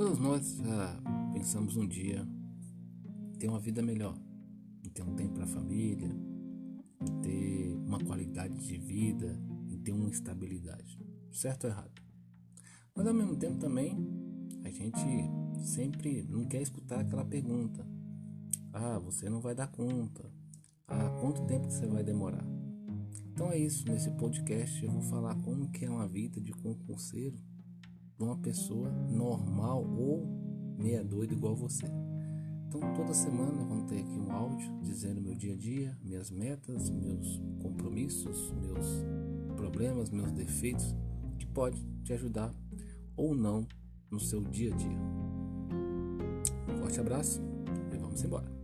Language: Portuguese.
Todos nós ah, pensamos um dia ter uma vida melhor, em ter um tempo para a família, em ter uma qualidade de vida, em ter uma estabilidade, certo ou errado. Mas ao mesmo tempo também a gente sempre não quer escutar aquela pergunta: ah, você não vai dar conta, ah, quanto tempo você vai demorar? Então é isso, nesse podcast eu vou falar como que é uma vida de concurseiro de uma pessoa normal ou meia doida igual você. Então toda semana vamos ter aqui um áudio dizendo meu dia a dia, minhas metas, meus compromissos, meus problemas, meus defeitos, que pode te ajudar ou não no seu dia a dia. Um forte abraço e vamos embora.